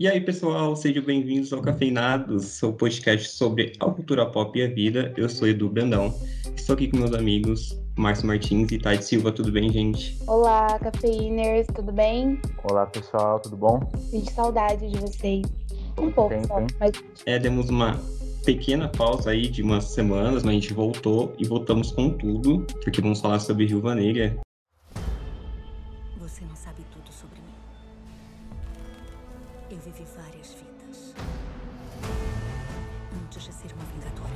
E aí, pessoal, sejam bem-vindos ao Cafeinados, seu podcast sobre a cultura pop e a vida. Eu sou Edu Brandão, estou aqui com meus amigos Márcio Martins e Tati Silva. Tudo bem, gente? Olá, cafeiners, tudo bem? Olá, pessoal, tudo bom? Sinto saudade de vocês. Um pouco tempo, só, mas É, demos uma pequena pausa aí de umas semanas, mas a gente voltou e voltamos com tudo, porque vamos falar sobre Viúva Negra. Vivi várias vidas. Antes de ser uma vingadora.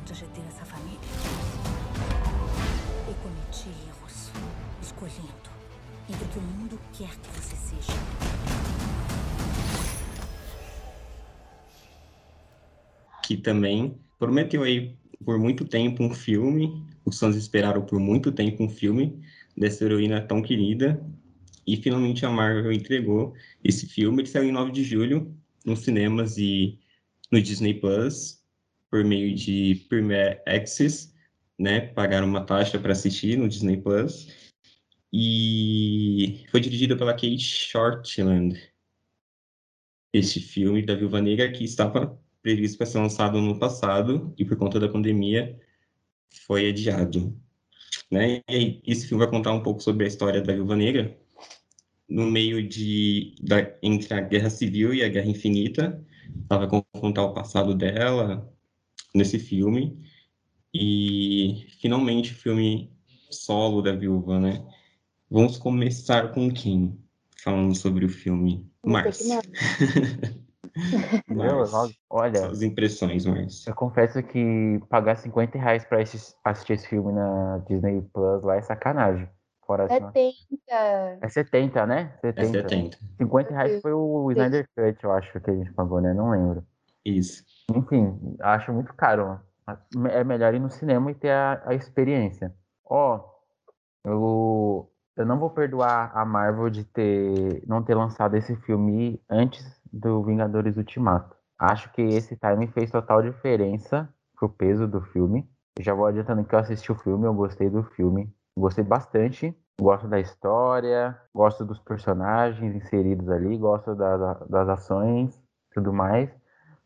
Antes de ter essa família. Eu cometi erros. Escolhendo entre o que o mundo quer que você seja. que também prometeu aí por muito tempo um filme. Os fãs esperaram por muito tempo um filme dessa heroína tão querida. E finalmente a Marvel entregou esse filme. Ele saiu em 9 de julho nos cinemas e no Disney Plus, por meio de Premier Access, né? Pagaram uma taxa para assistir no Disney Plus. E foi dirigido pela Kate Shortland. Este filme da Viúva Negra que estava previsto para ser lançado no passado e por conta da pandemia foi adiado. Né? E esse filme vai contar um pouco sobre a história da Viúva Negra no meio de da, entre a Guerra Civil e a Guerra Infinita. Ela vai confrontar o passado dela nesse filme e finalmente o filme solo da Viúva, né? Vamos começar com quem? Falando sobre o filme. Márcio. Nossa, olha, Suas impressões, Márcio. eu confesso que pagar 50 reais pra esse- assistir esse filme na Disney Plus lá é sacanagem. Assim, ó. 70. É 70, né? É 70. 70. 50 reais foi o Snyder Cut, eu acho, que a gente pagou, né? Não lembro. Isso. Enfim, acho muito caro. É melhor ir no cinema e ter a, a experiência. Ó, eu, eu não vou perdoar a Marvel de ter não ter lançado esse filme antes do Vingadores Ultimato. Acho que esse time fez total diferença pro peso do filme. Já vou adiantando que eu assisti o filme, eu gostei do filme. Gostei bastante. Gosto da história, gosto dos personagens inseridos ali, gosto das, das ações tudo mais.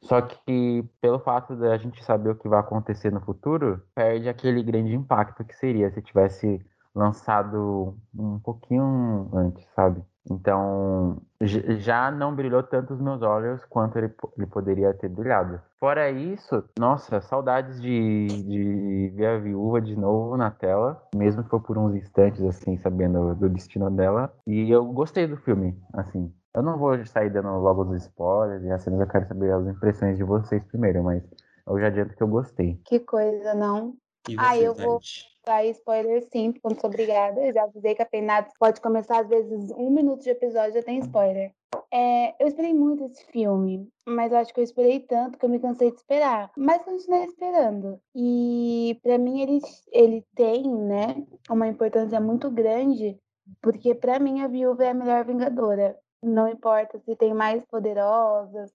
Só que pelo fato de a gente saber o que vai acontecer no futuro, perde aquele grande impacto que seria se tivesse lançado um pouquinho antes, sabe? Então, já não brilhou tanto os meus olhos quanto ele, ele poderia ter brilhado. Fora isso, nossa, saudades de, de ver a viúva de novo na tela, mesmo que for por uns instantes, assim, sabendo do destino dela. E eu gostei do filme, assim. Eu não vou sair dando logo os spoilers e assim, eu quero saber as impressões de vocês primeiro, mas eu já adianto que eu gostei. Que coisa, não? E Ah, eu vou-? Aí, spoiler sim, muito obrigada. Eu já avisei que a Peinados pode começar, às vezes, um minuto de episódio já tem spoiler. É, eu esperei muito esse filme, mas eu acho que eu esperei tanto que eu me cansei de esperar. Mas continuei esperando. E pra mim ele, ele tem, né, uma importância muito grande, porque pra mim a viúva é a melhor vingadora. Não importa se tem mais poderosas,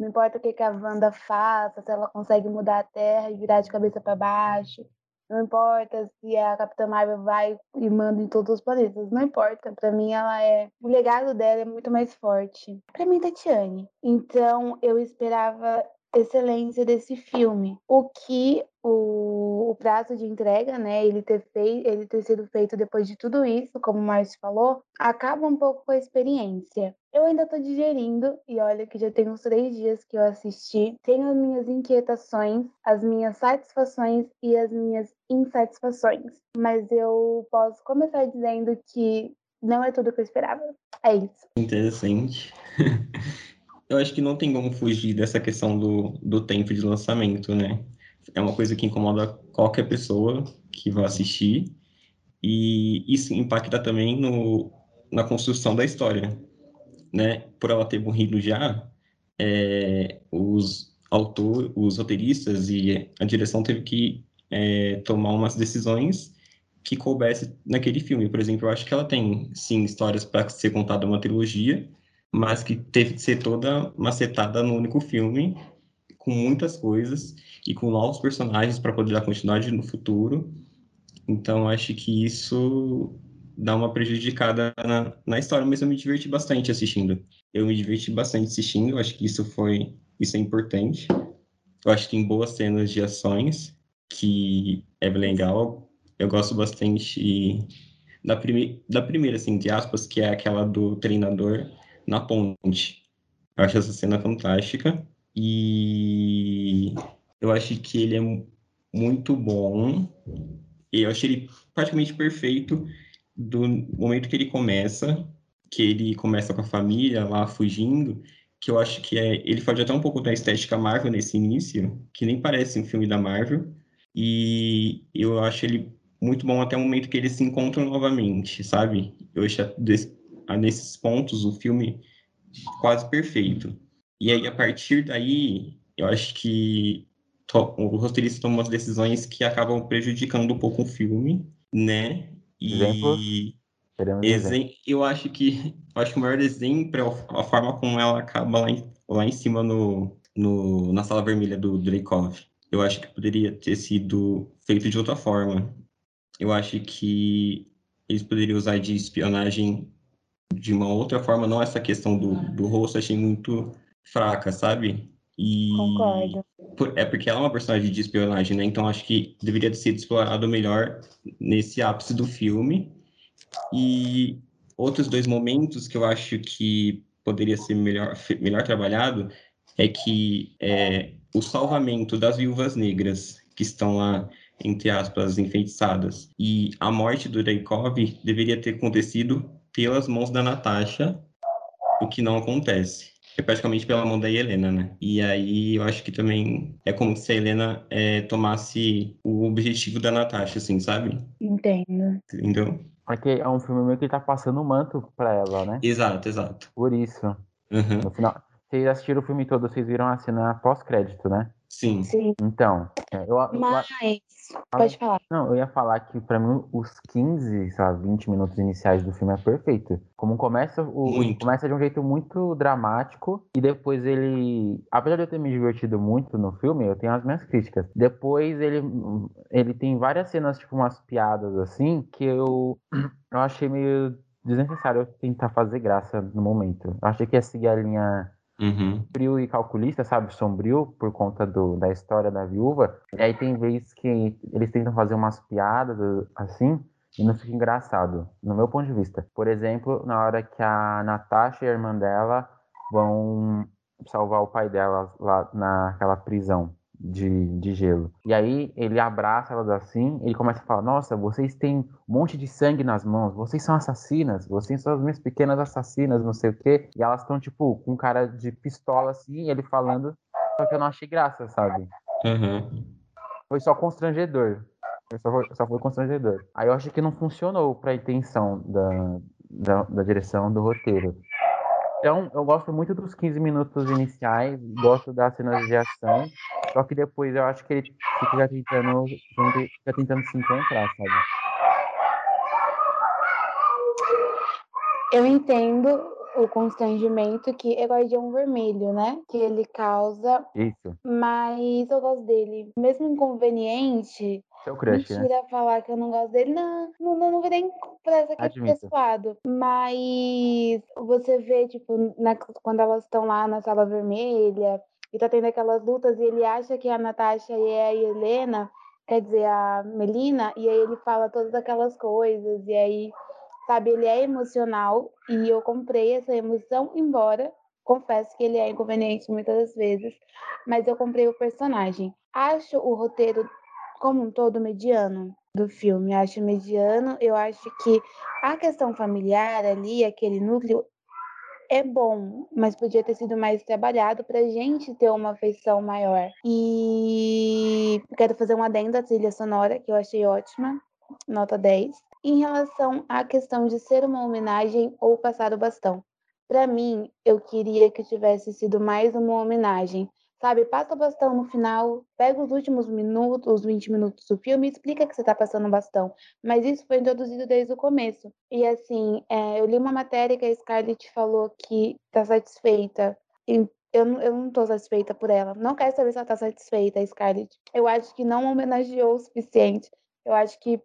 não importa o que, que a Wanda faça, se ela consegue mudar a Terra e virar de cabeça para baixo. Não importa se a Capitã Marvel vai e manda em todos os planetas. Não importa. Pra mim, ela é. O legado dela é muito mais forte. Pra mim, Tatiane. Então, eu esperava excelência desse filme. O que o, o prazo de entrega, né? Ele ter, fei, ele ter sido feito depois de tudo isso, como o Márcio falou, acaba um pouco com a experiência. Eu ainda tô digerindo, e olha que já tem uns três dias que eu assisti. Tenho as minhas inquietações, as minhas satisfações e as minhas insatisfações. Mas eu posso começar dizendo que não é tudo que eu esperava. É isso. Interessante. Eu acho que não tem como fugir dessa questão do, do tempo de lançamento, né? É uma coisa que incomoda qualquer pessoa que vai assistir. E isso impacta também no, na construção da história, né? Por ela ter morrido já, é, os autores, os roteiristas e a direção teve que é, tomar umas decisões que coubesse naquele filme. Por exemplo, eu acho que ela tem, sim, histórias para ser contada uma trilogia, mas que teve que ser toda macetada no único filme, com muitas coisas e com novos personagens para poder dar continuidade no futuro. Então, acho que isso dá uma prejudicada na, na história, mas eu me diverti bastante assistindo. Eu me diverti bastante assistindo, acho que isso foi isso é importante. Eu acho que tem boas cenas de ações, que é legal. Eu gosto bastante da, prime da primeira, assim, de aspas, que é aquela do treinador na ponte. Eu acho essa cena fantástica. E eu acho que ele é muito bom. Eu achei ele praticamente perfeito do momento que ele começa, que ele começa com a família lá fugindo, que eu acho que é, ele faz até um pouco da estética Marvel nesse início, que nem parece um filme da Marvel, e eu acho ele muito bom até o momento que eles se encontram novamente, sabe? Eu acho nesses pontos o filme quase perfeito. E aí, a partir daí, eu acho que o roteirista toma umas decisões que acabam prejudicando um pouco o filme, né? E exemplo? eu acho que eu acho que o maior exemplo é a forma como ela acaba lá em, lá em cima no, no, na sala vermelha do Dreykov. Eu acho que poderia ter sido feito de outra forma. Eu acho que eles poderiam usar de espionagem de uma outra forma, não essa questão do, do rosto, achei muito fraca, sabe? E Concordo. É porque ela é uma personagem de espionagem, né? Então acho que deveria ter sido explorado melhor nesse ápice do filme. E outros dois momentos que eu acho que poderia ser melhor, melhor trabalhado é que é, o salvamento das viúvas negras que estão lá, entre aspas, enfeitiçadas, e a morte do Reikov deveria ter acontecido pelas mãos da Natasha, o que não acontece é praticamente pela mão da Helena, né? E aí eu acho que também é como se a Helena é, tomasse o objetivo da Natasha, assim, sabe? Entendo. Entendeu? Porque é um filme meio que tá passando o manto pra ela, né? Exato, exato. Por isso. Uhum. No final, vocês assistiram o filme todo, vocês viram a cena pós-crédito, né? Sim. Sim. Então, é, eu, Mas, pode falar. Não, eu ia falar que pra mim os 15, sei lá, 20 minutos iniciais do filme é perfeito. Como começa, o, começa de um jeito muito dramático e depois ele, apesar de eu ter me divertido muito no filme, eu tenho as minhas críticas. Depois ele, ele tem várias cenas, tipo umas piadas assim, que eu, eu achei meio desnecessário eu tentar fazer graça no momento. Eu achei que ia seguir a linha Uhum. Frio e calculista, sabe? Sombrio, por conta do, da história da viúva. E aí tem vezes que eles tentam fazer umas piadas assim, e não fica engraçado, no meu ponto de vista. Por exemplo, na hora que a Natasha e a irmã dela vão salvar o pai dela lá naquela prisão de, de gelo. E aí ele abraça elas assim, ele começa a falar: Nossa, vocês têm um monte de sangue nas mãos, vocês são assassinas, vocês são as minhas pequenas assassinas, não sei o quê. E elas estão, tipo, com cara de pistola assim, ele falando, só que eu não achei graça, sabe? Uhum. Foi só constrangedor. Só foi, só foi constrangedor. Aí eu acho que não funcionou para a intenção da, da, da direção do roteiro. Então, eu gosto muito dos 15 minutos iniciais, gosto das cenas de ação, só que depois eu acho que ele fica tentando, fica tentando se encontrar, sabe? Eu entendo o constrangimento que é Guardião Vermelho, né? Que ele causa. Isso. Mas eu gosto dele. Mesmo inconveniente, seu crush, Mentira né? falar que eu não gosto dele. Não, não, não, não vou nem pra essa aqui Admito. pessoado. Mas você vê, tipo, na- quando elas estão lá na sala vermelha e tá tendo aquelas lutas e ele acha que a Natasha é a Helena, quer dizer, a Melina, e aí ele fala todas aquelas coisas, e aí, sabe, ele é emocional e eu comprei essa emoção, embora confesso que ele é inconveniente muitas das vezes, mas eu comprei o personagem. Acho o roteiro como um todo mediano do filme. Acho mediano. Eu acho que a questão familiar ali, aquele núcleo, é bom, mas podia ter sido mais trabalhado para gente ter uma afeição maior. E quero fazer um adendo à trilha sonora, que eu achei ótima, nota 10. Em relação à questão de ser uma homenagem ou passar o bastão. Para mim, eu queria que tivesse sido mais uma homenagem, Sabe, passa o bastão no final, pega os últimos minutos, os 20 minutos do filme e explica que você está passando o bastão. Mas isso foi introduzido desde o começo. E assim, é, eu li uma matéria que a Scarlett falou que está satisfeita. E eu, eu não estou satisfeita por ela. Não quero saber se ela está satisfeita, a Scarlett. Eu acho que não homenageou o suficiente. Eu acho que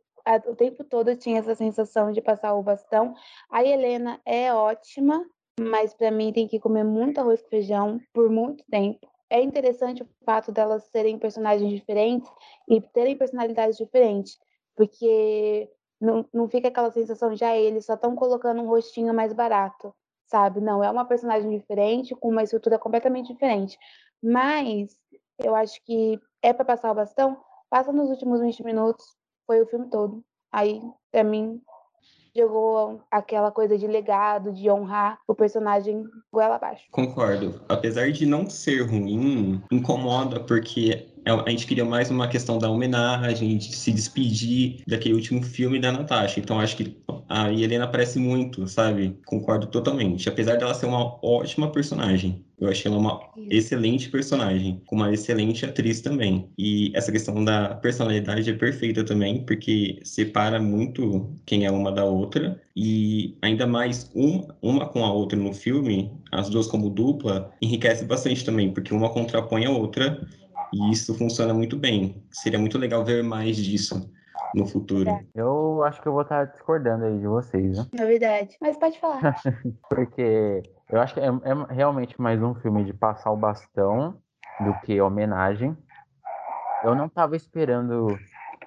o tempo todo eu tinha essa sensação de passar o bastão. A Helena é ótima, mas para mim tem que comer muito arroz com feijão por muito tempo. É interessante o fato delas serem personagens diferentes e terem personalidades diferentes, porque não, não fica aquela sensação de ah, eles só estão colocando um rostinho mais barato, sabe? Não, é uma personagem diferente, com uma estrutura completamente diferente. Mas eu acho que é para passar o bastão, passa nos últimos 20 minutos, foi o filme todo. Aí, para mim, jogou aquela coisa de legado, de honrar o personagem goela abaixo. Concordo. Apesar de não ser ruim, incomoda porque é, a gente queria mais uma questão da homenagem, de se despedir daquele último filme da Natasha. Então acho que a Helena aparece muito, sabe? Concordo totalmente. Apesar dela ser uma ótima personagem. Eu achei ela uma excelente personagem, com uma excelente atriz também. E essa questão da personalidade é perfeita também, porque separa muito quem é uma da outra. E ainda mais um, uma com a outra no filme, as duas como dupla, enriquece bastante também, porque uma contrapõe a outra e isso funciona muito bem. Seria muito legal ver mais disso no futuro. É. Eu acho que eu vou estar discordando aí de vocês, né? Novidade. Mas pode falar. Porque eu acho que é, é, realmente mais um filme de passar o bastão do que homenagem. Eu não estava esperando.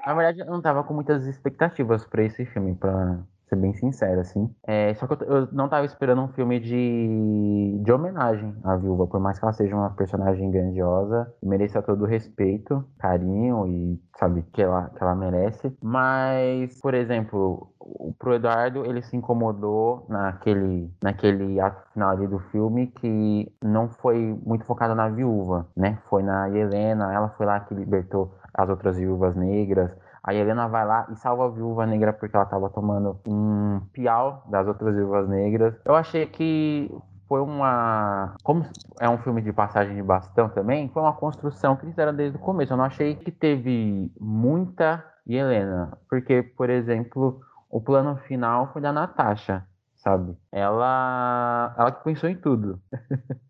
Na verdade, eu não estava com muitas expectativas para esse filme, para ser bem sincero, assim. É, só que eu, eu, não tava esperando um filme de, de homenagem à viúva, por mais que ela seja uma personagem grandiosa, mereça todo o respeito, carinho e, sabe, que ela, que ela merece. Mas, por exemplo, pro Eduardo, ele se incomodou naquele, naquele ato final ali do filme que não foi muito focado na viúva, né? Foi na Helena, ela foi lá que libertou as outras viúvas negras. A Helena vai lá e salva a viúva negra porque ela estava tomando um piau das outras viúvas negras. Eu achei que foi uma. Como é um filme de passagem de bastão também, foi uma construção que fizeram desde o começo. Eu não achei que teve muita Helena. Porque, por exemplo, o plano final foi da Natasha, sabe? Ela. Ela que pensou em tudo.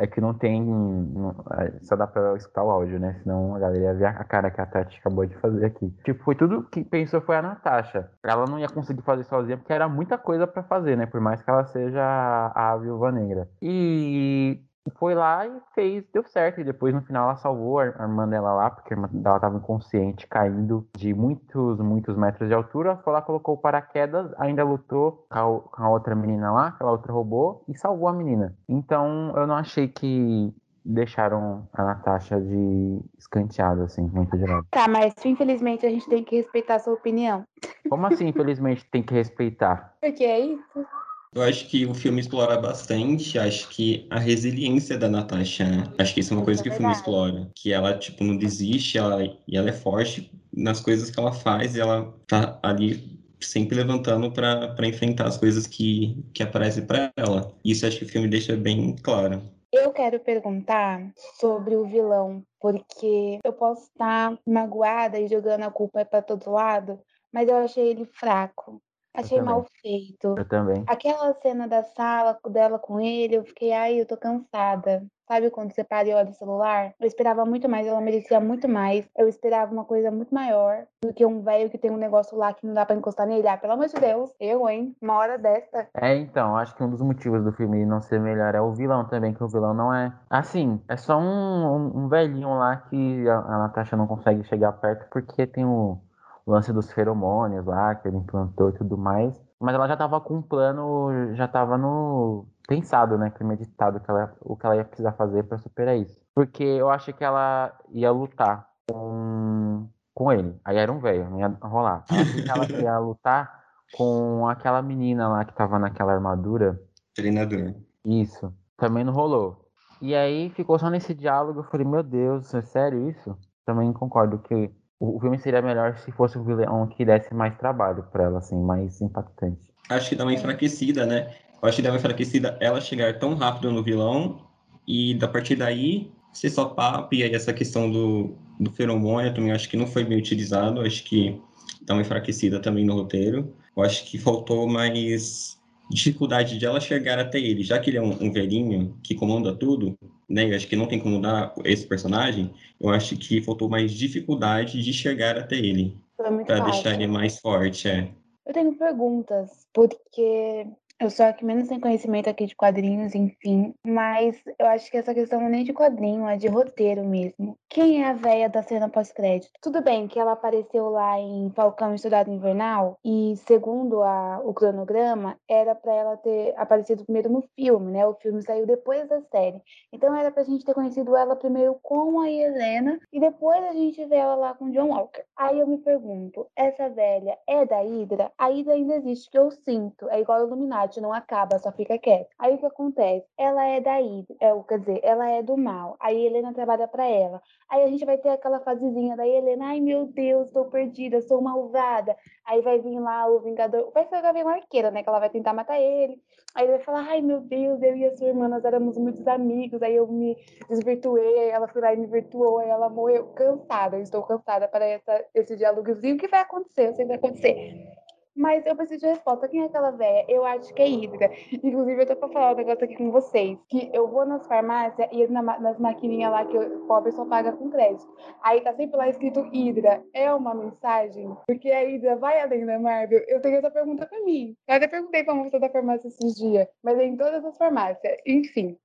É que não tem. Não, é, só dá pra escutar o áudio, né? Senão a galera ia ver a cara que a Tati acabou de fazer aqui. Tipo, foi tudo que pensou foi a Natasha. Ela não ia conseguir fazer sozinha porque era muita coisa para fazer, né? Por mais que ela seja a, a viúva negra. E foi lá e fez, deu certo. E depois no final ela salvou a irmã dela lá, porque a irmã dela estava inconsciente, caindo de muitos, muitos metros de altura. Foi lá, colocou o paraquedas, ainda lutou com a, com a outra menina lá, aquela outra robô, e salvou a menina. Então eu não achei que deixaram a Natasha de escanteada, assim, muito direto. Tá, mas infelizmente a gente tem que respeitar a sua opinião. Como assim, infelizmente, tem que respeitar? Porque é isso. Eu acho que o filme explora bastante, acho que a resiliência da Natasha, né? Acho que isso é uma coisa que o filme explora. Que ela, tipo, não desiste, ela, e ela é forte nas coisas que ela faz, e ela tá ali sempre levantando para enfrentar as coisas que, que aparecem para ela. Isso acho que o filme deixa bem claro. Eu quero perguntar sobre o vilão, porque eu posso estar magoada e jogando a culpa para todo lado, mas eu achei ele fraco. Achei mal feito. Eu também. Aquela cena da sala dela com ele, eu fiquei, ai, eu tô cansada. Sabe quando você para e olha o celular? Eu esperava muito mais, ela merecia muito mais. Eu esperava uma coisa muito maior do que um velho que tem um negócio lá que não dá pra encostar nele. Ah, pelo amor de Deus, eu, hein? Uma hora dessa. É, então, acho que um dos motivos do filme não ser melhor é o vilão também, que o vilão não é. Assim, é só um, um, um velhinho lá que a, a Natasha não consegue chegar perto porque tem o o lance dos feromônios lá, que ele implantou e tudo mais. Mas ela já estava com um plano, já estava no pensado, né, premeditado que ela, o que ela ia precisar fazer para superar isso. Porque eu achei que ela ia lutar com, com ele. Aí era um velho, não ia rolar. Eu achei que ela ia lutar com aquela menina lá que estava naquela armadura. Treinador. Isso. Também não rolou. E aí ficou só nesse diálogo. Eu falei, meu Deus, é sério isso? Também concordo que o filme seria melhor se fosse o vilão que desse mais trabalho para ela, assim, mais impactante. Acho que dá uma enfraquecida, né? Eu acho que dá uma enfraquecida ela chegar tão rápido no vilão e da partir daí ser só papo e aí essa questão do, do feromônio também acho que não foi bem utilizado, acho que dá uma enfraquecida também no roteiro. Eu acho que faltou mais dificuldade de ela chegar até ele, já que ele é um, um velhinho que comanda tudo, né? Eu acho que não tem como dar esse personagem. Eu acho que faltou mais dificuldade de chegar até ele. Fácil. deixar ele mais forte, é. Eu tenho perguntas, porque eu sou a que menos tem conhecimento aqui de quadrinhos, enfim, mas eu acho que essa questão não é nem de quadrinho, é de roteiro mesmo. Quem é a véia da cena pós-crédito? Tudo bem que ela apareceu lá em Falcão e Soldado Invernal, e segundo a- o cronograma, era pra ela ter aparecido primeiro no filme, né? O filme saiu depois da série. Então era pra gente ter conhecido ela primeiro com a Helena, e depois a gente vê ela lá com o John Walker. Aí eu me pergunto, essa velha é da Hydra? A Hydra ainda existe, que eu sinto. É igual o Illuminati, não acaba, só fica quieto. Aí o que acontece? Ela é da Hydra, é, quer dizer, ela é do mal. Aí Helena trabalha pra ela. Aí a gente vai ter aquela fasezinha da Helena, ai meu Deus, tô perdida, sou malvada. Aí vai vir lá o Vingador, vai ser o Gavião Arqueiro, né? Que ela vai tentar matar ele. Aí ele vai falar, ai meu Deus, eu e a sua irmã, nós éramos muitos amigos. Aí eu me desvirtuei, aí ela foi lá e me virtuou, aí ela morreu. Cansada, eu estou cansada para essa, esse diálogozinho. Que vai acontecer? Eu sei que vai acontecer. Mas eu preciso de resposta. Quem é aquela véia? Eu acho que é Hydra. Inclusive, eu tô pra falar um negócio aqui com vocês. Que eu vou nas farmácias e na nas maquininhas lá que o pobre só paga com crédito. Aí tá sempre lá escrito Hydra. É uma mensagem? Porque a Hydra vai além da Marvel? Eu tenho essa pergunta pra mim. Eu até perguntei pra moça da farmácia esses dias. Mas é em todas as farmácias. Enfim.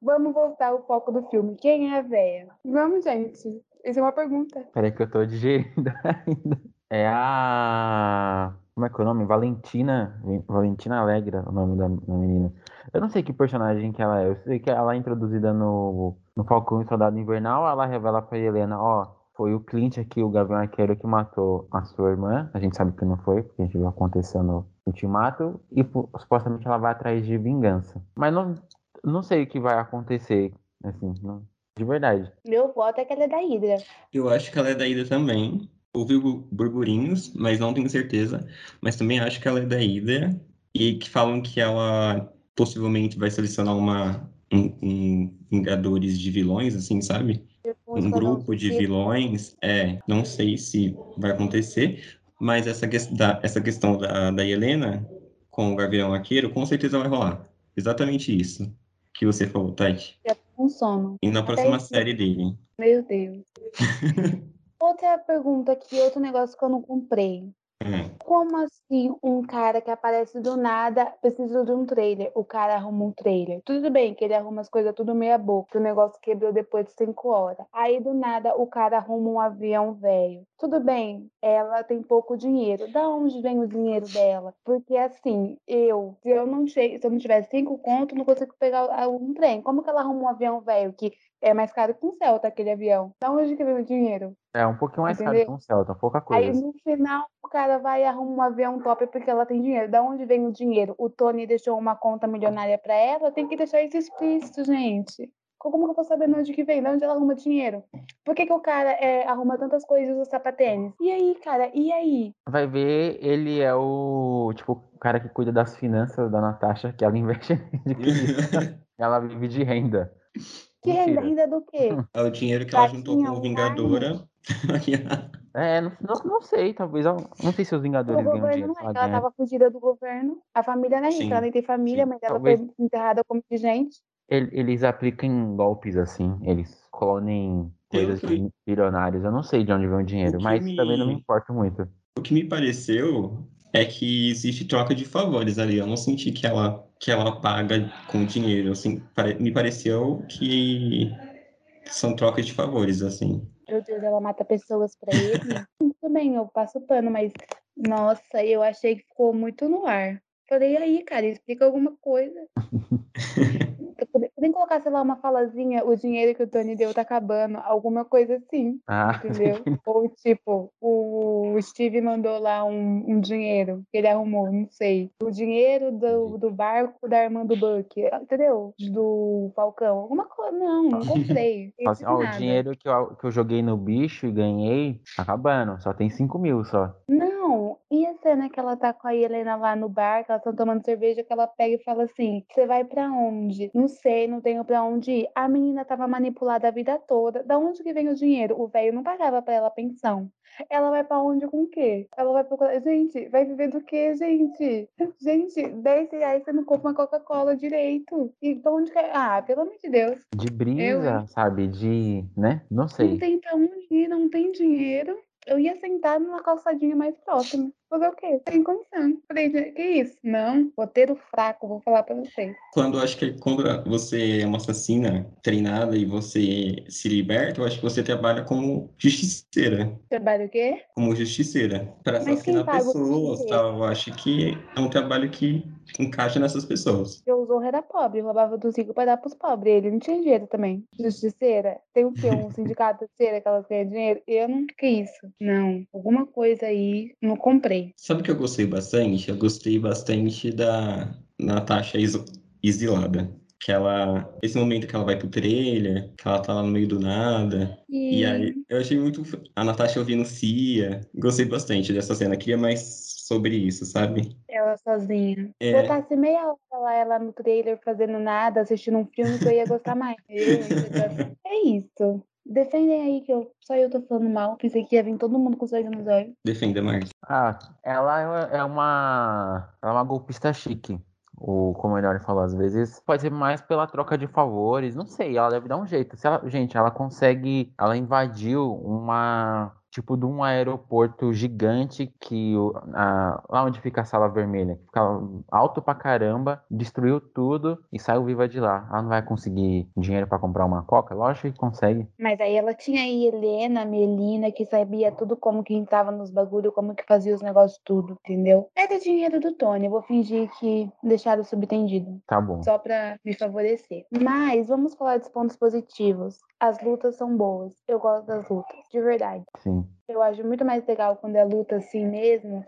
Vamos voltar ao foco do filme. Quem é a véia? Vamos, gente. Isso é uma pergunta. Peraí que eu tô digerindo ainda. É a. Como é que é o nome? Valentina. Valentina Alegra, o nome da, da menina. Eu não sei que personagem que ela é. Eu sei que ela é introduzida no, no Falcão e Soldado Invernal. Ela revela pra Helena: Ó, foi o Clint aqui, o Gavião Arqueiro, que matou a sua irmã. A gente sabe que não foi, porque a gente viu acontecendo no Ultimato. E supostamente ela vai atrás de vingança. Mas não, não sei o que vai acontecer. Assim, não- de verdade. Meu voto é que ela é da Hydra. Eu acho que ela é da Ida também. Ouvi bu- burburinhos, mas não tenho certeza. Mas também acho que ela é da Ida. E que falam que ela possivelmente vai selecionar uma, um, um Vingadores de vilões, assim, sabe? Um grupo de vilões. É, não sei se vai acontecer. Mas essa, ques- da- essa questão da, da Helena com o Gavião Arqueiro, com certeza vai rolar. Exatamente isso que você falou, Tati. Um sono. E na próxima isso. série dele. Meu Deus. Outra pergunta aqui, outro negócio que eu não comprei. Hum. Como assim um cara que aparece do nada precisa de um trailer? O cara arruma um trailer. Tudo bem que ele arruma as coisas tudo meia boca, o negócio quebrou depois de cinco horas. Aí do nada o cara arruma um avião velho. Tudo bem, ela tem pouco dinheiro. Da onde vem o dinheiro dela? Porque assim, eu, se eu não, se eu não tivesse cinco contos, não consigo pegar um trem. Como que ela arruma um avião velho que é mais caro que um Celta aquele avião? Da onde que vem o dinheiro? É um pouquinho mais caro Entendeu? que um Celta, pouca Aí coisa. no final cara vai e arruma um avião top porque ela tem dinheiro. Da onde vem o dinheiro? O Tony deixou uma conta milionária pra ela, tem que deixar isso explícito, gente. Como que eu vou saber de onde que vem? De onde ela arruma dinheiro? Por que, que o cara é, arruma tantas coisas e usa sapatênis? E aí, cara? E aí? Vai ver, ele é o tipo o cara que cuida das finanças da Natasha, que ela investe de ela vive de renda. Que renda? Mentira. Renda do quê? É o dinheiro que ela juntou com o. Vingadora. É, não, não, sei, talvez. Não sei se os O Vingadores ganham dinheiro. não é, ela que ela ganha. tava fugida do governo. A família não é rica, ela nem tem família, sim. mas ela Talvez- foi enterrada como gente. Ele- Eles aplicam golpes assim, eles clonem coisas fui- de bilionários. Eu não sei de onde vem o dinheiro, que mas me- também não me importo muito. O que me pareceu é que existe troca de favores ali. Eu não senti que ela, que ela paga com dinheiro. Assim, pare- me pareceu que são trocas de favores, assim. Meu Deus, ela mata pessoas pra ele. Tudo bem, eu passo pano, mas nossa, eu achei que ficou muito no ar. Falei, aí, cara, explica alguma coisa. Podem colocar, sei lá, uma falazinha, o dinheiro que o Tony deu tá acabando, alguma coisa assim, Ah, entendeu? Ou tipo, o Steve mandou lá um, um dinheiro que ele arrumou, não sei. O dinheiro do, do barco da irmã do Buck, entendeu? Do Falcão, alguma coisa. Não, não comprei. Assim, ó, o dinheiro que eu, que eu joguei no bicho e ganhei, tá acabando. Só tem 5 mil só. Não, e a cena que ela tá com a Helena lá no bar, que elas estão tomando cerveja, que ela pega e fala assim: Você vai pra onde? Não sei, não tenho pra onde ir. A menina tava manipulada a vida toda. Da onde que vem o dinheiro? O velho não pagava pra ela pensão. Ela vai pra onde com o quê? Ela vai procurar. Gente, vai viver do quê, gente? Gente, 10 reais você não compra uma Coca-Cola direito. E pra onde que. Ah, pelo amor de Deus. De Eu, brisa, hein? sabe? De, né? Não Não sei. tem pra onde ir, não tem dinheiro. eu ia sentar numa calçadinha mais próxima. Fazer o quê? Sem condição. Falei, que isso? Não, roteiro fraco, vou falar pra vocês. Quando eu acho que quando você é uma assassina treinada e você se liberta, eu acho que você trabalha como justiceira. Trabalho o quê? Como justiceira. Quem assassinar pessoas, tal. Eu acho que é um trabalho que encaixa nessas pessoas. O Zorro era pobre, roubava dos ricos pra dar pros pobres. Ele não tinha dinheiro também. Justiceira? Tem o quê? Um sindicato de cera que elas ganham dinheiro? Eu não que isso. Não. Alguma coisa aí não comprei. Sabe o que eu gostei bastante? Eu gostei bastante da Natasha exilada. Que ela. Esse momento que ela vai pro trailer, que ela tá lá no meio do nada. E aí, eu achei muito. A Natasha ouvindo Cia. Gostei bastante dessa cena. Queria mais sobre isso, sabe? Ela sozinha. É. Botasse meia hora lá ela no trailer fazendo nada, assistindo um filme que eu ia gostar mais. É isso. Defendem aí que eu, só eu tô falando mal. Pensei que ia vir todo mundo com sangue nos olhos. Defenda, Marcos. Ah, ela é é uma. Ela é uma golpista chique. O, como o Melhor falou, às vezes pode ser mais pela troca de favores, não sei, ela deve dar um jeito. Se ela, gente, ela consegue. Ela invadiu uma. Tipo de um aeroporto gigante que a- lá onde fica a sala vermelha, que fica alto pra caramba, destruiu tudo e saiu viva de lá. Ela não vai conseguir dinheiro pra comprar uma coca? Lógico que consegue. Mas aí ela tinha aí Helena, Melina, que sabia tudo como que entrava nos bagulho, como que fazia os negócios tudo, entendeu? Era dinheiro do Tony. Eu vou fingir que deixaram subentendido. Tá bom. só pra me favorecer. Mas vamos falar dos pontos positivos. As lutas são boas. Eu gosto das lutas, de verdade. Sim. Eu acho muito mais legal quando é luta assim mesmo,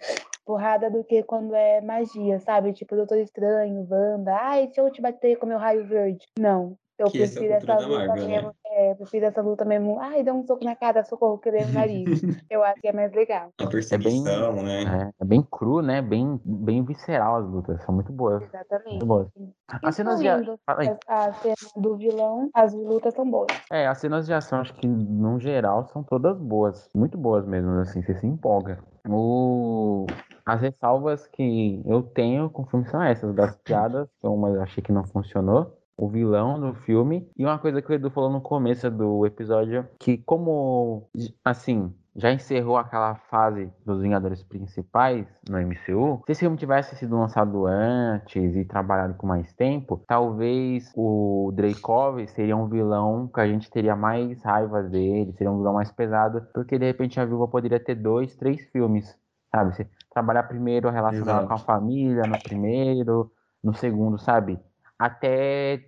porrada, do que quando é magia, sabe? Tipo, Doutor Estranho, Wanda. Ai, se eu te bater com meu raio verde. Não. Eu Que essa é prefiro essa da luta Marvel, né? É, eu prefiro essa luta mesmo. Ai, dá um soco na cara, socorro, quebrei o nariz. eu acho que é mais legal. A perseguição, né? É, é bem cru, né? Bem, bem visceral as lutas. São muito boas. Exatamente. Muito boas. As cenas de. Aí. a cena do vilão, as lutas são boas. É, as cenas de ação, acho que no geral são todas boas. Muito boas mesmo, assim, você se empolga. O... As ressalvas que eu tenho com o filme são essas, das piadas, que uma eu achei que não funcionou. O vilão do filme. E uma coisa que o Edu falou no começo do episódio, que como, assim, já encerrou aquela fase dos Vingadores principais no MCU, se esse filme tivesse sido lançado antes e trabalhado com mais tempo, talvez o Dreykov seria um vilão que a gente teria mais raiva dele, seria um vilão mais pesado, porque de repente a Viúva poderia ter dois, três filmes, sabe? Você trabalhar primeiro dela Exato. com a família, no primeiro, no segundo, sabe? Até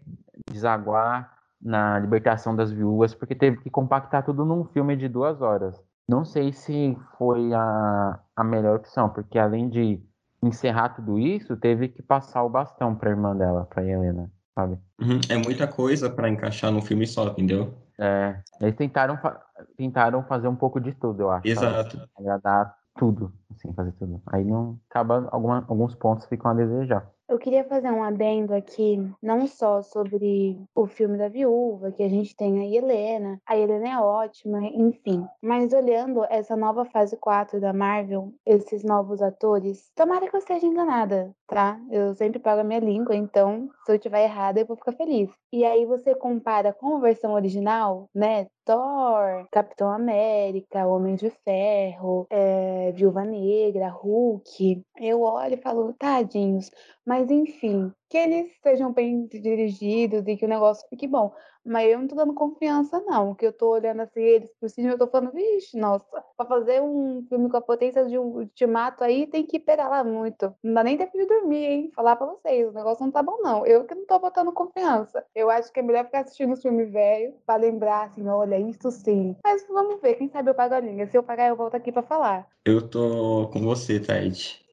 desaguar na libertação das viúvas, porque teve que compactar tudo num filme de duas horas. Não sei se foi a, a melhor opção, porque além de encerrar tudo isso, teve que passar o bastão pra irmã dela, pra Helena, sabe? Uhum. É muita coisa pra encaixar num filme só, entendeu? É, eles tentaram, fa- tentaram fazer um pouco de tudo, eu acho. sabe? Exato. Agradar tudo, assim, fazer tudo. Aí não acaba, alguma, alguns pontos ficam a desejar. Eu queria fazer um adendo aqui, não só sobre o filme da viúva, que a gente tem a Helena, a Helena é ótima, enfim. Mas olhando essa nova fase 4 da Marvel, esses novos atores, tomara que eu esteja enganada, tá? Eu sempre pago a minha língua, então se eu estiver errada eu vou ficar feliz. E aí você compara com a versão original, né? Thor, Capitão América, Homem de Ferro, é, Viúva Negra, Hulk. Eu olho e falo, tadinhos. Mas enfim, que eles sejam bem dirigidos e que o negócio fique bom. Mas eu não tô dando confiança, não. Que eu tô olhando assim, eles por cima, eu tô falando, vixe, nossa, pra fazer um filme com a potência de um ultimato aí, tem que lá muito. Não dá nem tempo de dormir, hein? Falar pra vocês, o negócio não tá bom, não. Eu que não tô botando confiança. Eu acho que é melhor ficar assistindo os filmes velhos pra lembrar, assim, olha, isso sim. Mas vamos ver, quem sabe eu pago a língua. Se eu pagar, eu volto aqui pra falar. Eu tô com você, Tide.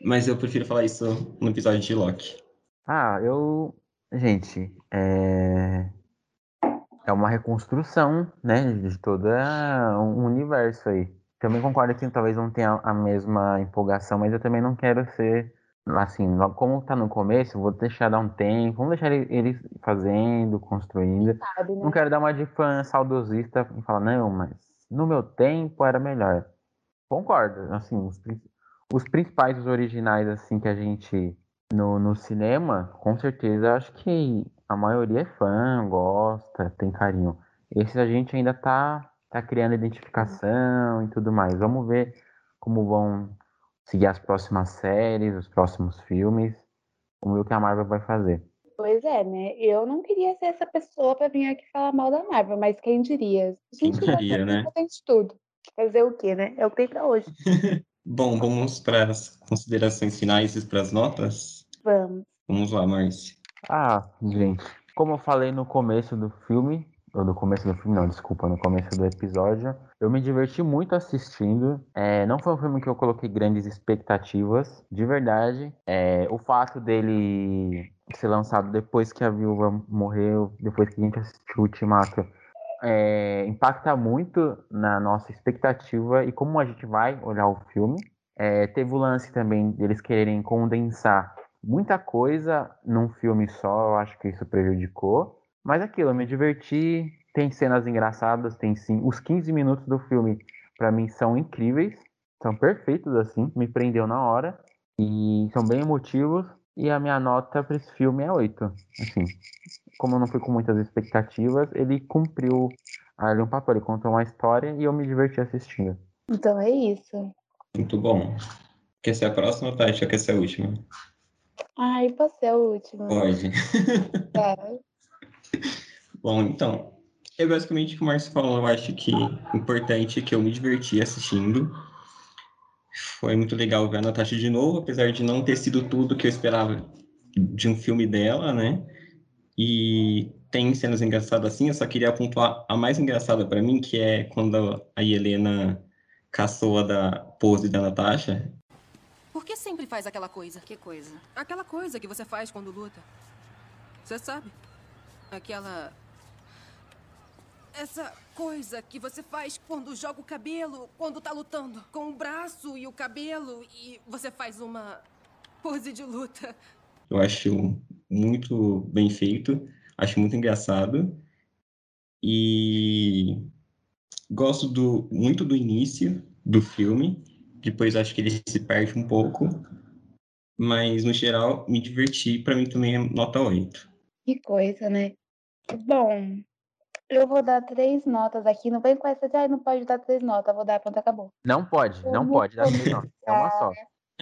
Mas eu prefiro falar isso no episódio de Loki. Ah, eu. Gente, é. É uma reconstrução, né, de todo um universo aí. Também concordo que talvez não tenha a mesma empolgação, mas eu também não quero ser, assim, como tá no começo, vou deixar dar um tempo, vamos deixar ele- eles fazendo, construindo. Sabe, né? Não quero dar uma de fã saudosista e falar, não, mas no meu tempo era melhor. Concordo, assim, os, os principais, os originais, assim, que a gente no, no cinema, com certeza, acho que a maioria é fã, gosta, tem carinho. Esses a gente ainda tá tá criando identificação e tudo mais. Vamos ver como vão seguir as próximas séries, os próximos filmes. Vamos ver o que a Marvel vai fazer. Pois é, né? Eu não queria ser essa pessoa pra vir aqui falar mal da Marvel, mas quem diria? Quem diria, né? Tem de tudo. Fazer o quê, né? É o que tem pra hoje. Bom, vamos para as considerações finais e para as notas? Vamos. Vamos lá, Márcia. Ah, gente, como eu falei no começo do filme, ou no começo do filme, não, desculpa, no começo do episódio, eu me diverti muito assistindo. É, não foi um filme que eu coloquei grandes expectativas, de verdade. É, o fato dele ser lançado depois que a viúva morreu, depois que a gente assistiu o Ultimato, é, impacta muito na nossa expectativa e como a gente vai olhar o filme. É, teve o lance também deles quererem condensar muita coisa num filme só, eu acho que isso prejudicou. Mas aquilo, eu me diverti, tem cenas engraçadas, tem sim. Os 15 minutos do filme, para mim, são incríveis, são perfeitos assim, me prendeu na hora e são bem emotivos. E a minha nota para esse filme é 8. Assim, como eu não fui com muitas expectativas, ele cumpriu ali um papel, ele contou uma história e eu me diverti assistindo. Então é isso. Muito bom. Quer ser a próxima, Tati, ou quer ser a última? Ai, posso ser a última? Pode. É. Bom, então, é basicamente o que o Márcio falou. Eu acho que o importante é que eu me diverti assistindo. Foi muito legal ver a Natasha de novo, apesar de não ter sido tudo que eu esperava de um filme dela, né? E tem cenas engraçadas assim, eu só queria pontuar a mais engraçada para mim, que é quando a Helena caçou a da pose da Natasha. Que sempre faz aquela coisa? Que coisa? Aquela coisa que você faz quando luta. Você sabe? Aquela. Essa coisa que você faz quando joga o cabelo, quando tá lutando. Com o braço e o cabelo e você faz uma pose de luta. Eu acho muito bem feito, acho muito engraçado. E gosto do, muito do início do filme, depois acho que ele se perde um pouco, mas no geral me diverti, para mim também é nota 8. Que coisa, né? Bom, eu vou dar três notas aqui. Não vem com essa de, ai, não pode dar três notas. Vou dar, pronto, acabou. Não pode, não Vamos pode dar três notas, é uma só.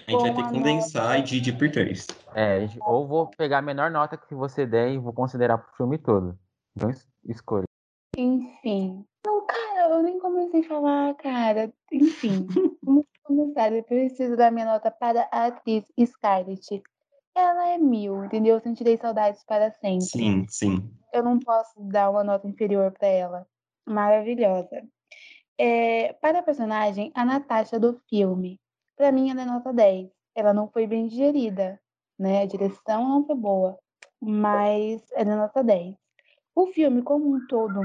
A gente vai ter que condensar e dividir por três. É, ou vou pegar a menor nota que você der e vou considerar pro filme todo. Então es- escolha. Enfim. Cara, eu nem comecei a falar, cara. Enfim, vamos começar. Eu preciso dar minha nota para a atriz Scarlett. Ela é mil, entendeu? Eu sentirei saudades para sempre. Sim, sim. Eu não posso dar uma nota inferior para ela. Maravilhosa. É, para a personagem, a Natasha do filme, para mim ela é nota 10. Ela não foi bem digerida, né? A direção não foi boa, mas ela é nota 10. O filme, como um todo,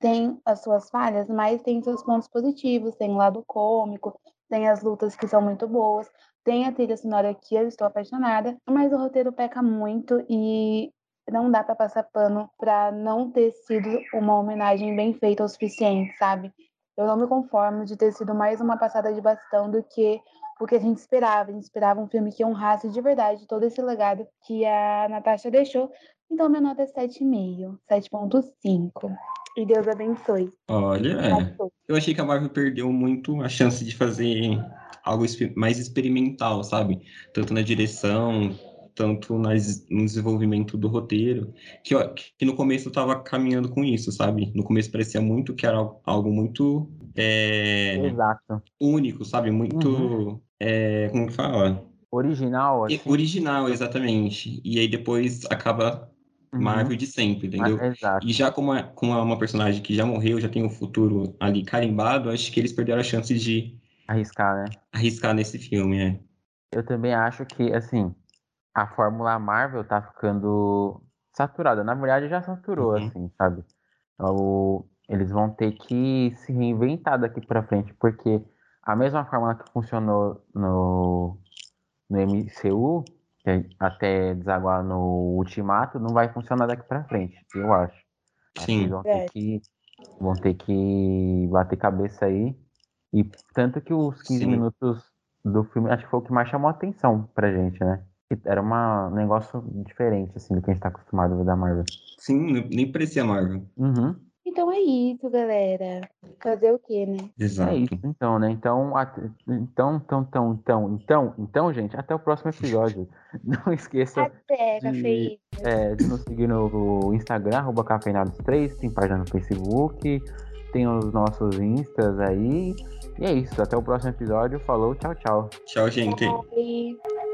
tem as suas falhas, mas tem seus pontos positivos, tem o lado cômico, tem as lutas que são muito boas, tem a trilha sonora que eu estou apaixonada, mas o roteiro peca muito e não dá para passar pano para não ter sido uma homenagem bem feita o suficiente, sabe? Eu não me conformo de ter sido mais uma passada de bastão do que o que a gente esperava. A gente esperava um filme que honrasse de verdade todo esse legado que a Natasha deixou. Então, minha nota é 7,5, 7,5. E Deus abençoe. Olha, é. Eu achei que a Marvel perdeu muito a chance de fazer algo mais experimental, sabe? Tanto na direção, tanto nas, no desenvolvimento do roteiro, que, eu- que no começo eu tava caminhando com isso, sabe? No começo parecia muito que era algo muito é, Exato. único, sabe? Muito, Uhum. é, como que fala? Original, assim. Original, exatamente. E aí depois acaba Uhum. Marvel de sempre, entendeu? Ah. E já como é, como é uma personagem que já morreu, já tem o futuro ali carimbado, acho que eles perderam a chance de Arriscar, né? arriscar nesse filme, né? Eu também acho que, assim, a Fórmula Marvel tá ficando saturada. Na verdade, já saturou, Uhum. assim, sabe? O- Eles vão ter que se reinventar daqui pra frente, porque a mesma fórmula que funcionou no, no MCU, é até desaguar no Ultimato, não vai funcionar daqui pra frente, eu acho. Acho que Sim. vão ter que, vão ter que bater cabeça aí. E tanto que os 15 Sim. minutos do filme, acho que foi o que mais chamou a atenção pra gente, né? Era uma, um negócio diferente, assim, do que a gente tá acostumado a ver da Marvel. Sim, nem parecia Marvel. Uhum. Então é isso, galera. Fazer o quê, né? Exato. É isso, então, né? Então, at- então, então, então, então, então, então, gente, até o próximo episódio. Não esqueça Até, de- é, de nos seguir no Instagram, arroba cafeinados3, tem página no Facebook, tem os nossos instas aí. E é isso, até o próximo episódio. Falou, tchau, tchau. Tchau, gente. Bye.